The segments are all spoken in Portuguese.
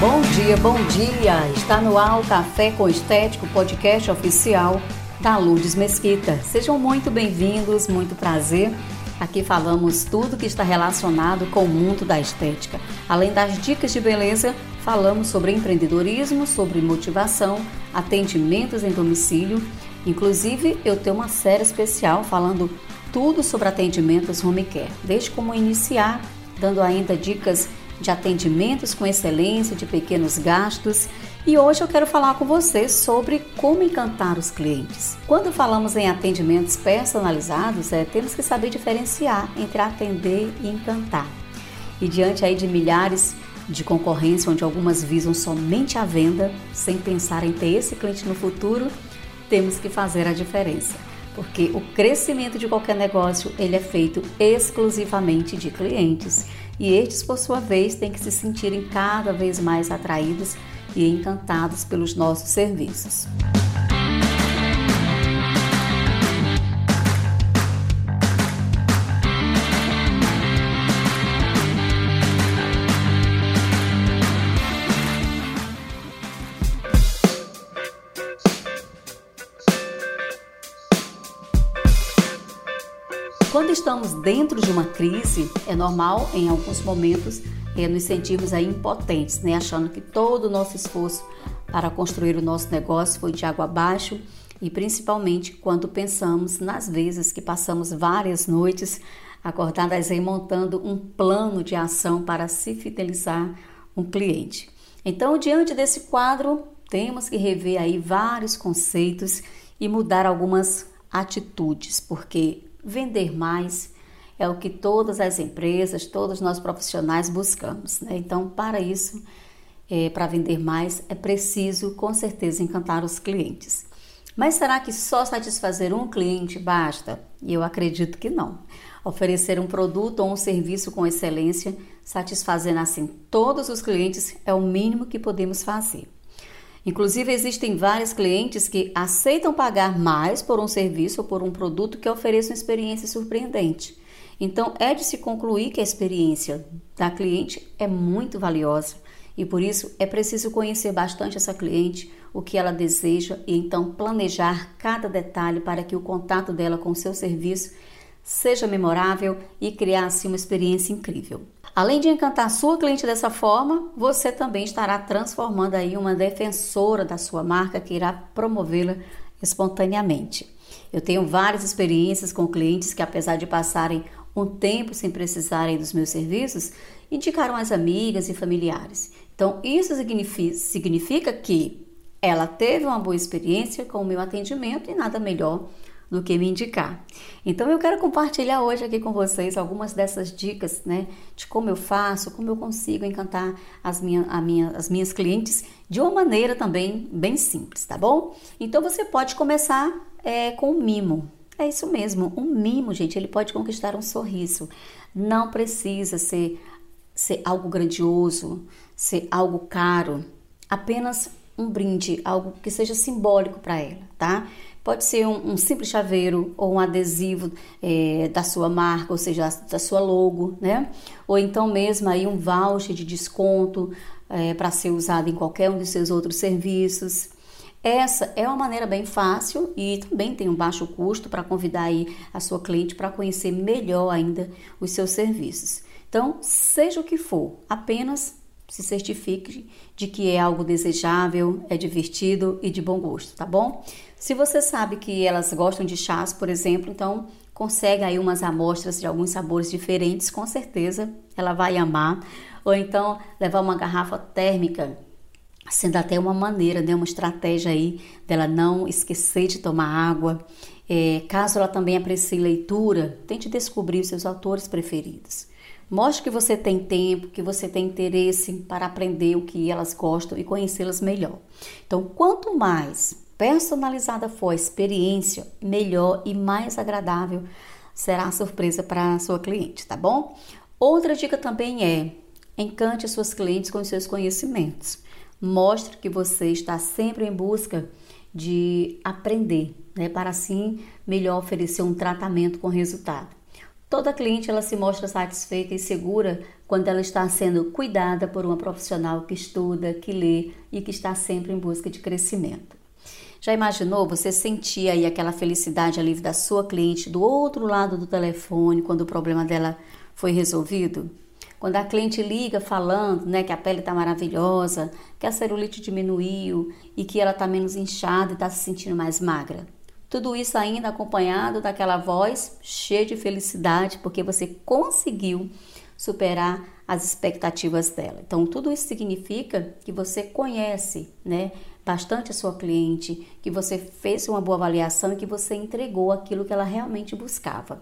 Bom dia, bom dia! Está no ar o Café com Estético, podcast oficial da Lourdes Mesquita. Sejam muito bem-vindos, muito prazer. Aqui falamos tudo que está relacionado com o mundo da estética. Além das dicas de beleza, falamos sobre empreendedorismo, sobre motivação, atendimentos em domicílio. Inclusive, eu tenho uma série especial falando tudo sobre atendimentos home care, desde como iniciar, dando ainda dicas de atendimentos com excelência, de pequenos gastos. E hoje eu quero falar com vocês sobre como encantar os clientes. Quando falamos em atendimentos personalizados, é, temos que saber diferenciar entre atender e encantar. E diante aí de milhares de concorrência, onde algumas visam somente a venda, sem pensar em ter esse cliente no futuro, temos que fazer a diferença. Porque o crescimento de qualquer negócio, ele é feito exclusivamente de clientes e estes, por sua vez, têm que se sentirem cada vez mais atraídos e encantados pelos nossos serviços. Quando estamos dentro de uma crise, é normal em alguns momentos é, nos sentirmos aí impotentes, né? achando que todo o nosso esforço para construir o nosso negócio foi de água abaixo e principalmente quando pensamos nas vezes que passamos várias noites acordadas aí montando um plano de ação para se fidelizar um cliente. Então, diante desse quadro, temos que rever aí vários conceitos e mudar algumas atitudes, porque vender mais é o que todas as empresas, todos nós profissionais buscamos. Né? Então, para isso, é, para vender mais, é preciso com certeza encantar os clientes. Mas será que só satisfazer um cliente basta? Eu acredito que não. Oferecer um produto ou um serviço com excelência, satisfazendo assim todos os clientes, é o mínimo que podemos fazer. Inclusive, existem vários clientes que aceitam pagar mais por um serviço ou por um produto que ofereça uma experiência surpreendente. Então, é de se concluir que a experiência da cliente é muito valiosa e por isso é preciso conhecer bastante essa cliente, o que ela deseja e então planejar cada detalhe para que o contato dela com o seu serviço seja memorável e criar assim uma experiência incrível. Além de encantar sua cliente dessa forma, você também estará transformando aí uma defensora da sua marca que irá promovê-la espontaneamente. Eu tenho várias experiências com clientes que, apesar de passarem um tempo sem precisarem dos meus serviços, indicaram as amigas e familiares. Então, isso significa, significa que ela teve uma boa experiência com o meu atendimento e nada melhor do que me indicar. Então eu quero compartilhar hoje aqui com vocês algumas dessas dicas, né, de como eu faço, como eu consigo encantar as, minha, minha, as minhas clientes de uma maneira também bem simples, tá bom? Então você pode começar é, com um mimo. É isso mesmo, um mimo, gente, ele pode conquistar um sorriso. Não precisa ser, ser algo grandioso, ser algo caro. Apenas um brinde, algo que seja simbólico para ela, tá? Pode ser um, um, simples chaveiro ou um adesivo é, da sua marca, ou seja, da sua logo, né? Ou então mesmo aí um voucher de desconto é, para ser usado em qualquer um dos seus outros serviços. Essa é uma maneira bem fácil e também tem um baixo custo para convidar aí a sua cliente para conhecer melhor ainda os seus serviços. Então, seja o que for, apenas se certifique de que é algo desejável, é divertido e de bom gosto, tá bom? Se você sabe que elas gostam de chás, por exemplo, então consegue aí umas amostras de alguns sabores diferentes, com certeza ela vai amar. Ou então levar uma garrafa térmica, sendo até uma maneira, né, uma estratégia aí dela não esquecer de tomar água. É, caso ela também aprecie leitura, tente descobrir os seus autores preferidos. Mostre que você tem tempo, que você tem interesse para aprender o que elas gostam e conhecê-las melhor. Então, quanto mais personalizada for a experiência, melhor e mais agradável será a surpresa para a sua cliente, tá bom? Outra dica também é: encante as suas clientes com seus conhecimentos. Mostre que você está sempre em busca de aprender, né, para assim melhor oferecer um tratamento com resultado. Toda cliente ela se mostra satisfeita e segura quando ela está sendo cuidada por uma profissional que estuda, que lê e que está sempre em busca de crescimento. Já imaginou você sentir aí aquela felicidade ali da sua cliente do outro lado do telefone quando o problema dela foi resolvido? Quando a cliente liga falando né, que a pele está maravilhosa, que a celulite diminuiu e que ela está menos inchada e está se sentindo mais magra. Tudo isso ainda acompanhado daquela voz cheia de felicidade, porque você conseguiu superar as expectativas dela. Então, tudo isso significa que você conhece, né, bastante a sua cliente, que você fez uma boa avaliação e que você entregou aquilo que ela realmente buscava.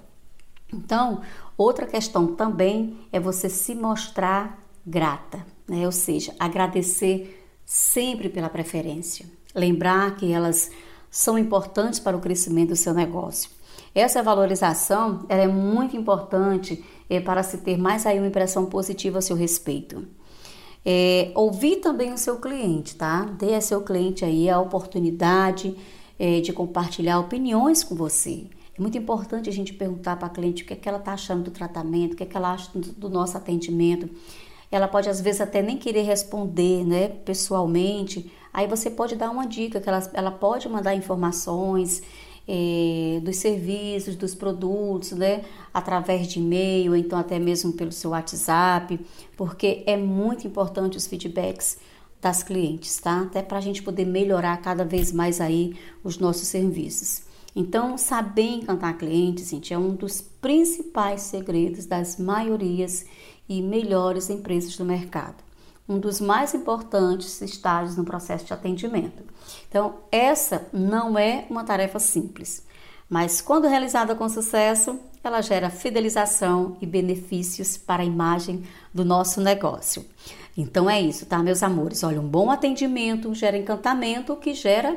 Então, outra questão também é você se mostrar grata, né? Ou seja, agradecer sempre pela preferência. Lembrar que elas são importantes para o crescimento do seu negócio. Essa valorização é muito importante é, para se ter mais aí uma impressão positiva a seu respeito. É, ouvir também o seu cliente, tá? Dê a seu cliente aí a oportunidade é, de compartilhar opiniões com você. É muito importante a gente perguntar para a cliente o que, é que ela está achando do tratamento, o que, é que ela acha do, do nosso atendimento. Ela pode às vezes até nem querer responder, né, pessoalmente, Aí você pode dar uma dica, que ela, ela pode mandar informações é, dos serviços, dos produtos, né? Através de e-mail, então até mesmo pelo seu WhatsApp, porque é muito importante os feedbacks das clientes, tá? Até para a gente poder melhorar cada vez mais aí os nossos serviços. Então, saber encantar clientes, gente, é um dos principais segredos das maiorias e melhores empresas do mercado um dos mais importantes estágios no processo de atendimento. Então, essa não é uma tarefa simples, mas quando realizada com sucesso, ela gera fidelização e benefícios para a imagem do nosso negócio. Então é isso, tá, meus amores? Olha, um bom atendimento gera encantamento, que gera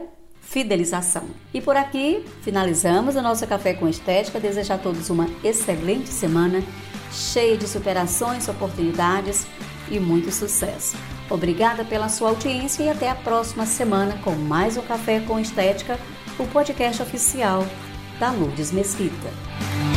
fidelização. E por aqui finalizamos o nosso Café com Estética. Desejo a todos uma excelente semana, cheia de superações, oportunidades e muito sucesso. Obrigada pela sua audiência e até a próxima semana com mais um Café com Estética, o podcast oficial da Lourdes Mesquita.